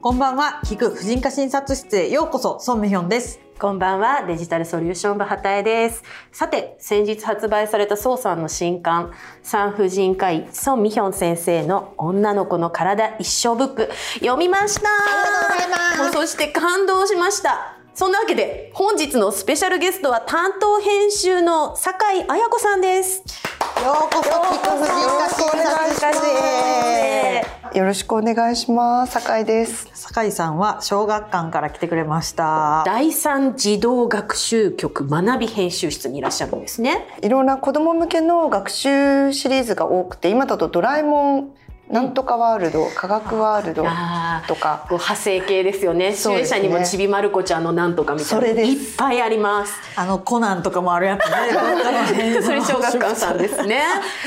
こんばんは、聞く婦人科診察室へようこそ、ソンミヒョンです。こんばんは、デジタルソリューション部畑江です。さて、先日発売された宋さんの新刊、産婦人科医ソンミヒョン先生の女の子の体一生ブック、読みましたありがとうございますそして感動しました。そんなわけで、本日のスペシャルゲストは担当編集の酒井彩子さんです。ようこそ、聞く婦人科診察室へ。よろしくお願いします。酒井です。酒井さんは小学館から来てくれました。第三児童学習局学び編集室にいらっしゃるんですね。いろんな子供向けの学習シリーズが多くて、今だとドラえもんなんとかワールド、科学ワールドとか。こう派生系ですよね。主演者にもちびまる子ちゃんのなんとかみたいな。それですいっぱいあります。あの、コナンとかもあるやつね。それ小学館さんですね。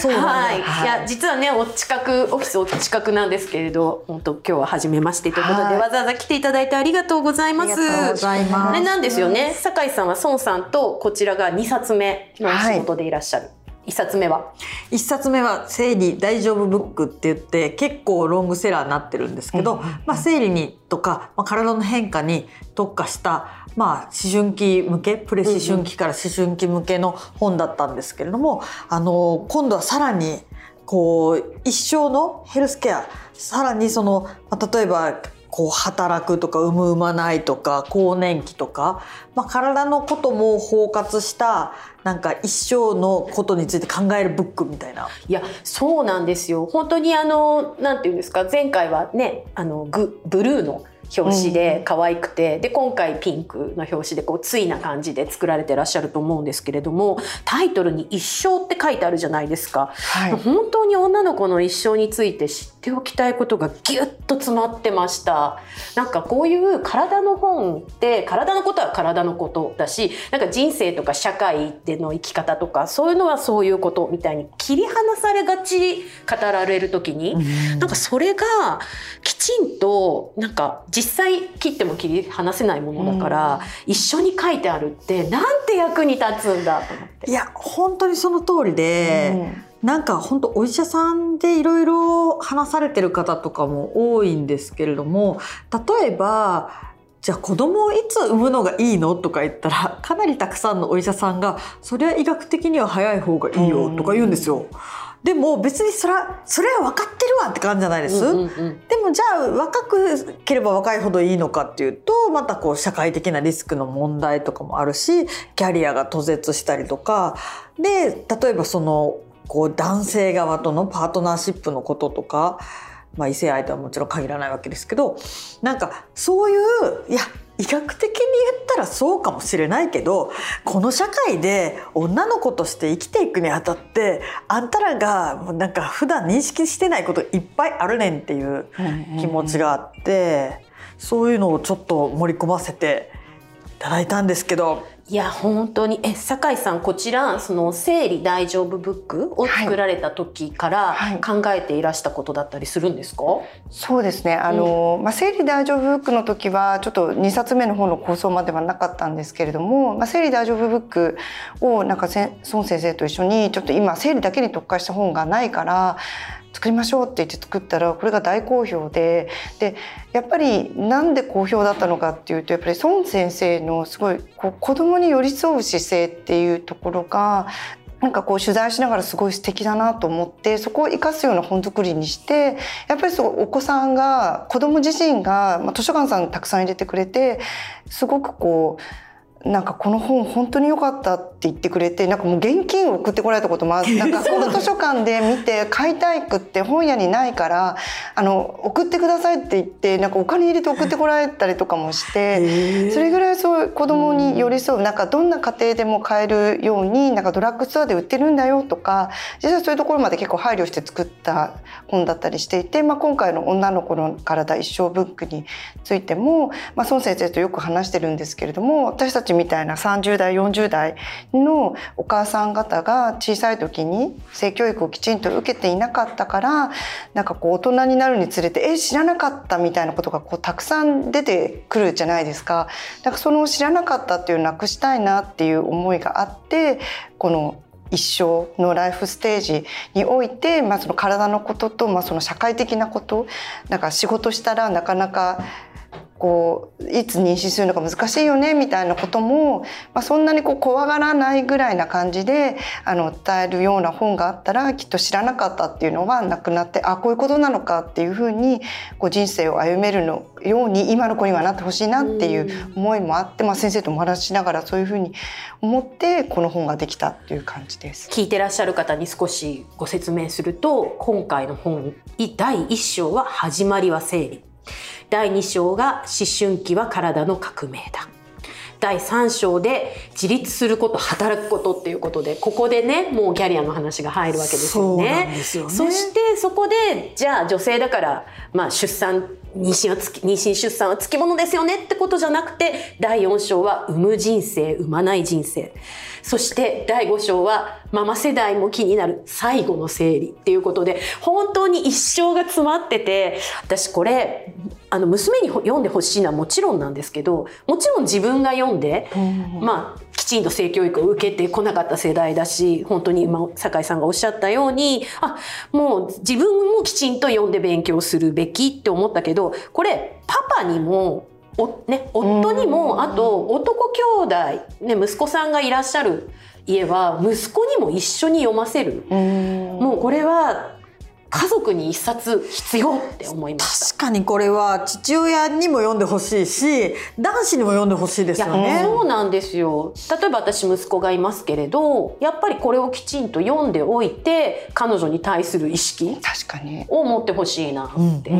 そうなんだはい。はいいや実はねお近くオフィスお近くなんですけれど、本当今日は初めましてということで、はいわざわざ来ていただいてありがとうございます。ありがとうございますあれなんですよね。酒井さんは孫さんとこちらが2冊目のお仕事でいらっしゃる。一冊目は？一冊目は生理大丈夫ブックって言って結構ロングセラーになってるんですけど、まあ、生理にとか、まあ、体の変化に特化した、まあ、思春期向けプレ思春期から思春期向けの本だったんですけれども、あの今度はさらにこう一生のヘルスケアさらにその、まあ、例えばこう働くとか産む産まないとか更年期とか、まあ、体のことも包括したなんか一生のことについて考えるブックみたいな。いやそうなんですよ本当にあのなんていうんですか？前回はねあのグブルーの表紙で可愛くて、で今回ピンクの表紙でこうついな感じで作られてらっしゃると思うんですけれどもタイトルに「一生」って書いてあるじゃないですか。はい。本当に女の子の一生について知っておきたいことがギュッと詰まってましたなんかこういう体の本って体のことは体のことだしなんか人生とか社会での生き方とかそういうのはそういうことみたいに切り離されがち語られる時に、なんかそれがきちんとなんか実際切っても切り離せないものだから、一緒に書いてあるってなんて役に立つんだと思って。いや本当にその通りで、うんなんか本当お医者さんでいろいろ話されてる方とかも多いんですけれども例えばじゃあ子供をいつ産むのがいいのとか言ったらかなりたくさんのお医者さんがそれは医学的には早い方がいいよとか言うんですよ。でも別にそれはそれは分かってるわって感じじゃないです？うんうんうん。でもじゃあ若くければ若いほどいいのかっていうとまたこう社会的なリスクの問題とかもあるしキャリアが途絶したりとか。で例えばそのこう男性側とのパートナーシップのこととか、まあ、異性愛とはもちろん限らないわけですけど。なんかそういういや医学的に言ったらそうかもしれないけどこの社会で女の子として生きていくにあたってあんたらがなんか普段認識してないこといっぱいあるねんっていう気持ちがあってそういうのをちょっと盛り込ませていただいたんですけどいや本当に。え酒井さんこちらその生理大丈夫ブックを作られた時からはい。考えていらしたことだったりするんですか、そうですね。あの、まあ、生理大丈夫ブックの時は、ちょっと2冊目の方の構想まではなかったんですけれども、まあ、生理大丈夫ブックを、なんかせん、孫先生と一緒に、ちょっと今、生理だけに特化した本がないから、作りましょうって言って作ったらこれが大好評ででやっぱりなんで好評だったのかっていうとやっぱり孫先生のすごいこう子供に寄り添う姿勢っていうところがなんかこう取材しながらすごい素敵だなと思ってそこを生かすような本作りにしてやっぱりそうお子さんが子供自身が、まあ、図書館さんたくさん入れてくれてすごくこうなんかこの本本当に良かったって言ってくれてなんかもう現金を送ってこられたこともあって なんかこの図書館で見て 買いたいくって本屋にないからあの送ってくださいって言ってなんかお金入れて送ってこられたりとかもしてそれぐらいそう子供に寄り添う。なんかどんな家庭でも買えるようになんかドラッグストアで売ってるんだよとか実はそういうところまで結構配慮して作った本だったりしていて、まあ、今回の「女の子の体一生ブック」についても、まあ、孫先生とよく話してるんですけれども私たちみたいな30代40代のお母さん方が小さい時に性教育をきちんと受けていなかったからなんかこう大人になるにつれて「え知らなかった」みたいなことがこうたくさん出てくるじゃないですか。だからその知らなかったっていうのをなくしたいなっていう思いがあってこの一生のライフステージにおいて、まあ、その体のことと、まあ、その社会的なことなんか仕事したらなかなかこういつ妊娠するのか難しいよねみたいなことも、まあ、そんなにこう怖がらないぐらいな感じであの伝えるような本があったらきっと知らなかったっていうのがなくなってあこういうことなのかっていうふうにこう人生を歩めるのように今の子にはなってほしいなっていう思いもあって、まあ、先生とお話ししながらそういうふうに思ってこの本ができたっていう感じです。聞いてらっしゃる方に少しご説明すると今回の本第1章は「始まりは生理」第2章が思春期は体の革命だ第3章で自立すること働くことっていうことでここでねもうキャリアの話が入るわけですよね。そよねそしてそこでじゃあ女性だから、まあ、出産妊娠はつき妊娠出産はつきものですよねってことじゃなくて第4章は産む人生産まない人生。そして第5章はママ世代も気になる最後の整理っていうことで本当に一生が詰まってて私これあの娘に読んでほしいのはもちろんなんですけどもちろん自分が読んで、まあきちんと性教育を受けてこなかった世代だし本当に今酒井さんがおっしゃったようにあもう自分もきちんと読んで勉強するべきって思ったけどこれパパにもおね、夫にもあと男兄弟、ね、息子さんがいらっしゃる家は息子にも一緒に読ませる。もうこれは家族に一冊必要って思いまし確かにこれは父親にも読んでほしいし男子にも読んでほしいですよね。そうなんですよ。例えば私息子がいますけれどやっぱりこれをきちんと読んでおいて彼女に対する意識を持ってほしいなって。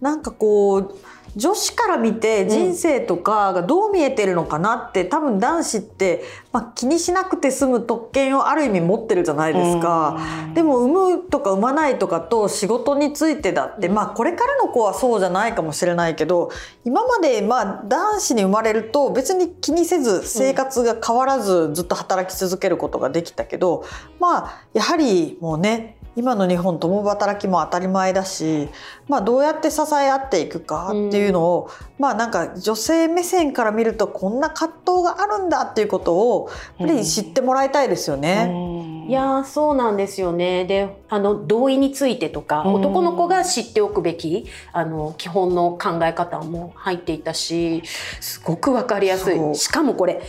なんかこう女子から見て人生とかがどう見えてるのかなって、多分男子って、まあ、気にしなくて済む特権をある意味持ってるじゃないですか。でも産むとか産まないとかと仕事についてだって、まあこれからの子はそうじゃないかもしれないけど今までまあ男子に生まれると別に気にせず生活が変わらずずっと働き続けることができたけどまあやはりもうね今の日本共働きも当たり前だし、まあ、どうやって支え合っていくかっていうのを、うん、まあなんか女性目線から見るとこんな葛藤があるんだっていうことをやっぱり知ってもらいたいですよね。うんいやそうなんですよね。であの同意についてとか、男の子が知っておくべきあの基本の考え方も入っていたしすごく分かりやすい。しかもこれ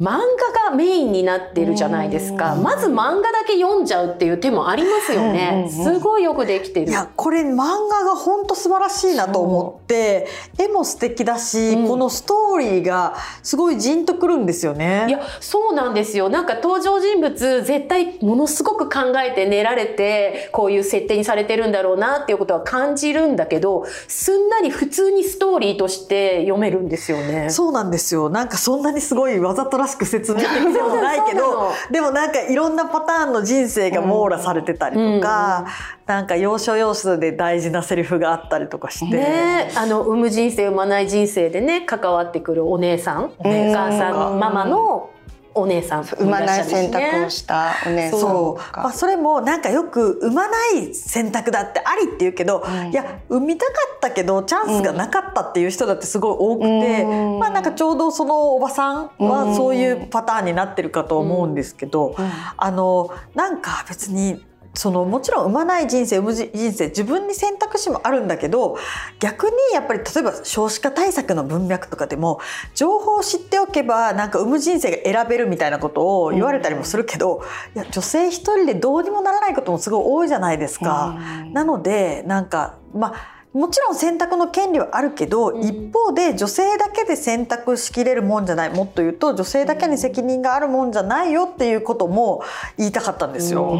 漫画がメインになってるじゃないですか、まず漫画だけ読んじゃうっていう手もありますよね、すごいよくできてる。いやこれ漫画が本当素晴らしいなと思って絵も素敵だし、うん、このストーリーがすごいじんとくるんですよね。いやそうなんですよ。なんか登場人物絶対ものすごく考えて練られてこういう設定にされてるんだろうなっていうことは感じるんだけどすんなり普通にストーリーとして読めるんですよね。そうなんですよ。なんかそんなにすごいわざとらしく説明的でもないけどでもなんかいろんなパターンの人生が網羅されてたりとか、うん、なんか要所要所で大事なセリフがあったりとかして。ね、あの産む人生産まない人生でね関わってくるお姉さんお母さんママのお姉さん産まない選択をしたお姉さんそう、まあ、それもなんかよく産まない選択だってありって言うけど、うん、いや産みたかったけどチャンスがなかったっていう人だってすごい多くて、うん、まあなんかちょうどそのおばさんはそういうパターンになってるかと思うんですけど、うん、あのなんか別にそのもちろん産まない人生産む人生自分に選択肢もあるんだけど逆にやっぱり例えば少子化対策の文脈とかでも情報を知っておけばなんか産む人生が選べるみたいなことを言われたりもするけど、いや女性一人でどうにもならないこともすごい多いじゃないですか。なのでなんかまあもちろん選択の権利はあるけど、うん、一方で女性だけで選択しきれるもんじゃないもっと言うと女性だけに責任があるもんじゃないよっていうことも言いたかったんですよ。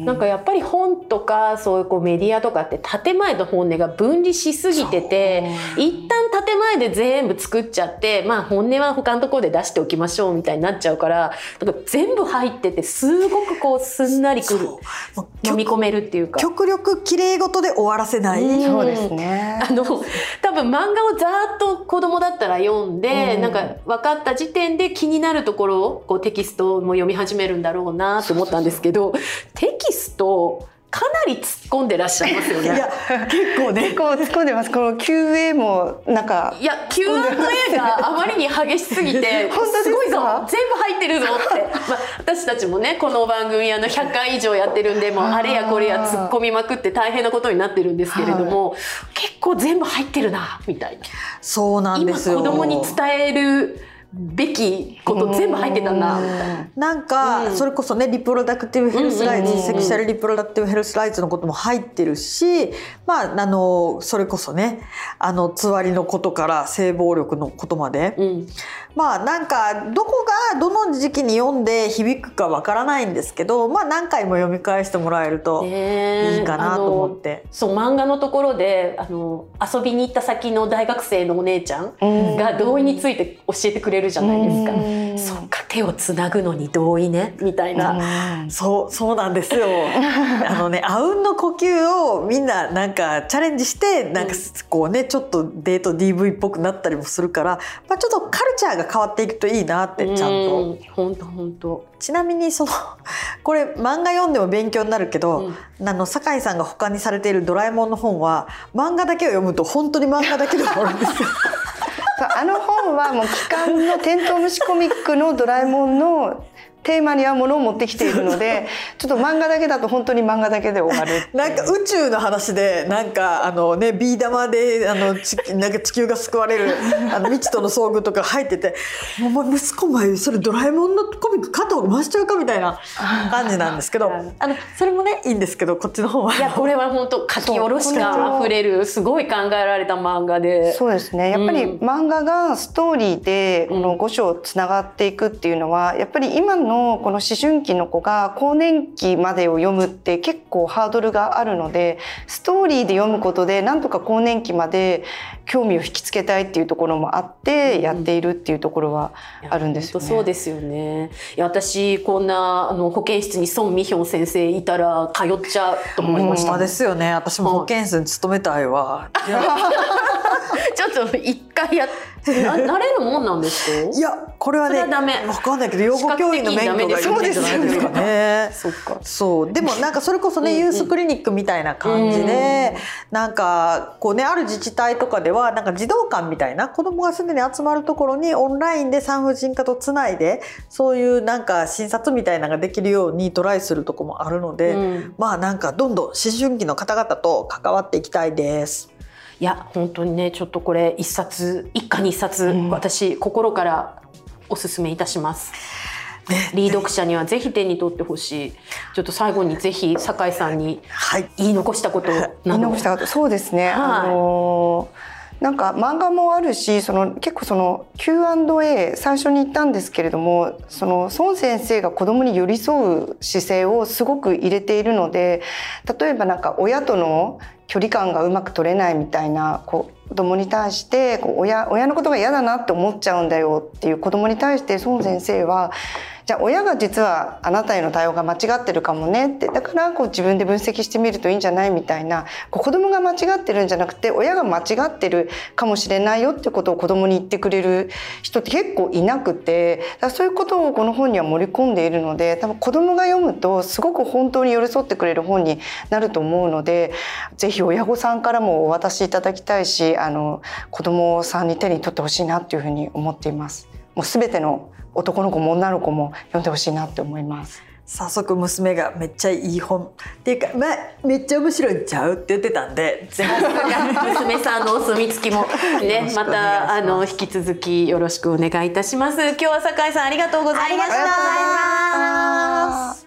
なんかやっぱり本とかそういうこうメディアとかって建前と本音が分離しすぎてて一旦建前で全部作っちゃってまあ本音は他のところで出しておきましょうみたいになっちゃうからなんか全部入っててすごくこうすんなりくる。飲み込めるっていうか。極力綺麗事で終わらせない。そうですね。あの多分漫画をざっと子供だったら読んで、うん、なんか分かった時点で気になるところをこうテキストも読み始めるんだろうなと思ったんですけどテキストかなり突っ込んでらっしゃいますよね。いや結構ね。結構突っ込んでます。この QA もなんか。いや Q&A があまりに激しすぎて 本当ですごいぞ全部入ってるぞって、まあ、私たちもねこの番組あの100回以上やってるんでもうあれやこれや突っ込みまくって大変なことになってるんですけれども、結構全部入ってるなみたいな。そうなん今ですよ。子供に伝えるべきこと全部入ってたなみたいな。なんか、うん。それこそねリプロダクティブヘルスライズ、セクシャルリプロダクティブヘルスライズのことも入ってるしまああのそれこそねあのつわりのことから性暴力のことまで、うん。まあなんかどこがどの時期に読んで響くかわからないんですけどまあ何回も読み返してもらえるといいかなと思って。そう漫画のところであの遊びに行った先の大学生のお姉ちゃん。が同意について教えてくれるじゃないですか。うんそっか手をつなぐのに同意ねみたいな。うんそうそうなんですよ。あのねあうんの呼吸をみんななんかチャレンジしてなんかこうねちょっとデート DV っぽくなったりもするから、まあ、ちょっとカルチャーが変わっていくといいなってちゃんと。本当本当。ちなみにその これ漫画読んでも勉強になるけど、あの酒井さんが他にされている「ドラえもん」の本は漫画だけを読むと本当に漫画だけで終わるんですよ。あの本はもう期間のテントウムシコミックのドラえもんのテーマに合うものを持ってきているので ちょっと漫画だけだと本当に漫画だけで終わる なんか宇宙の話でなんかあのねビー玉であのち なんか地球が救われるあの未知との遭遇とか入ってて「お前息子お前それドラえもんのコミック肩を回しちゃうか」みたいな感じなんですけどあのそれもねいいんですけどこっちの方は。いやこれは本当書き下ろし感あふれるすごい考えられた漫画で。そうですね。やっぱりうん。漫画がストーリーでこうんの5章つながっていくっていうのはやっぱり今のこの思春期の子が更年期までを読むって結構ハードルがあるのでストーリーで読むことでなんとか更年期まで興味を引きつけたいっていうところもあってやっているっていうところはあるんですよね。本当そうですよね。いや私こんなあの保健室に孫美氷先生いたら通っちゃうと思いました。まあですよね私も保健室に勤めたいわ。ちょっと一回や ななれるもんなんですか？いやこれはねわかんないけど養護教員の免許がいるんじゃないですかね。そっか。そうでもなんかそれこそね、ユースクリニックみたいな感じで、なんかこうねある自治体とかではなんか児童館みたいな子供がすでに集まるところにオンラインで産婦人科とつないでそういうなんか診察みたいなのができるようにトライするとこもあるので、うんまあなんかどんどん思春期の方々と関わっていきたいです。いや本当にねちょっとこれ一冊一家に一冊、うん。私心からおすすめいたします。リー読者にはぜひ手に取ってほしい。ちょっと最後にぜひ酒井さんにはい。言い残したことな言いど残したことそうですね、はい。あのなんか漫画もあるしその結構その Q&A 最初に言ったんですけれどもその孫先生が子供に寄り添う姿勢をすごく入れているので例えばなんか親との距離感がうまく取れないみたいなこう子供に対してこう親親のことが嫌だなって思っちゃうんだよっていう子供に対して孫先生はじゃあ親が実はあなたへの対応が間違ってるかもねって。だからこう自分で分析してみるといいんじゃないみたいな。こう子供が間違ってるんじゃなくて親が間違ってるかもしれないよってことを子供に言ってくれる人って結構いなくて。だそういうことをこの本には盛り込んでいるので。多分子供が読むとすごく本当に寄り添ってくれる本になると思うので。ぜひ親御さんからもお渡しいただきたいしあの子供さんに手に取ってほしいなっていうふうに思っています。もう全ての男の子も女の子も読んでほしいなって思います。早速娘がめっちゃいい本っていうか、まあ、めっちゃ面白いんちゃうって言ってたんで 娘さんのお墨付きもねまたあの引き続きよろしくお願いいたします。今日は酒井さんありがとうございました。